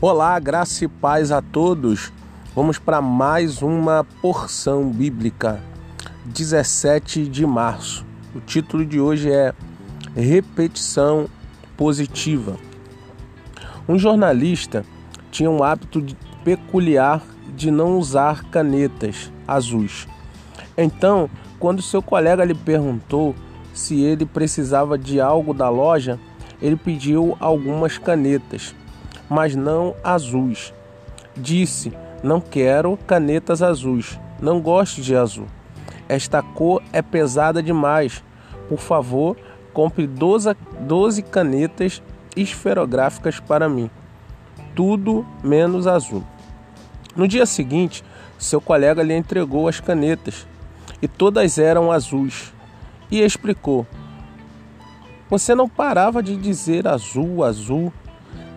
Olá, graça e paz a todos. Vamos para mais uma porção bíblica. 17 de março. O título de hoje é Repetição Positiva. Um jornalista tinha um hábito peculiar de não usar canetas azuis. Então, quando seu colega lhe perguntou se ele precisava de algo da loja, ele pediu algumas canetas mas não azuis. Disse: Não quero canetas azuis. Não gosto de azul. Esta cor é pesada demais. Por favor, compre 12, 12 canetas esferográficas para mim. Tudo menos azul. No dia seguinte, seu colega lhe entregou as canetas e todas eram azuis e explicou: Você não parava de dizer azul, azul.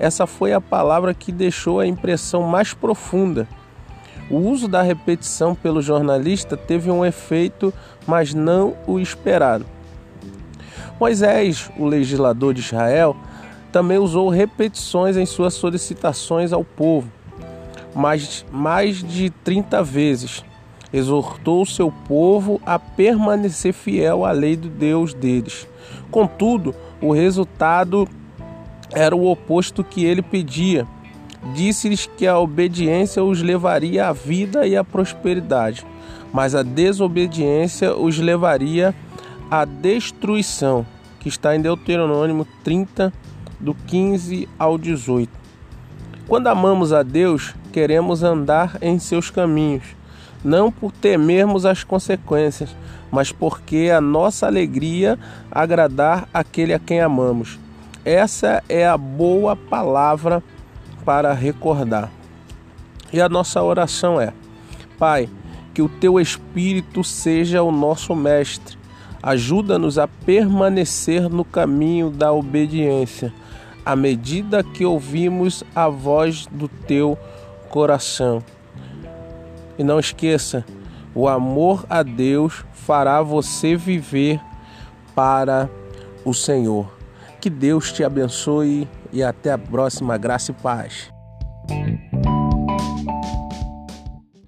Essa foi a palavra que deixou a impressão mais profunda. O uso da repetição pelo jornalista teve um efeito, mas não o esperado. Moisés, o legislador de Israel, também usou repetições em suas solicitações ao povo, mas mais de 30 vezes. Exortou seu povo a permanecer fiel à lei do Deus deles. Contudo, o resultado era o oposto que ele pedia. Disse-lhes que a obediência os levaria à vida e à prosperidade, mas a desobediência os levaria à destruição, que está em Deuteronômio 30, do 15 ao 18. Quando amamos a Deus, queremos andar em seus caminhos, não por temermos as consequências, mas porque a nossa alegria agradar aquele a quem amamos. Essa é a boa palavra para recordar. E a nossa oração é: Pai, que o teu Espírito seja o nosso mestre. Ajuda-nos a permanecer no caminho da obediência, à medida que ouvimos a voz do teu coração. E não esqueça, o amor a Deus fará você viver para o Senhor. Que Deus te abençoe e até a próxima. Graça e paz.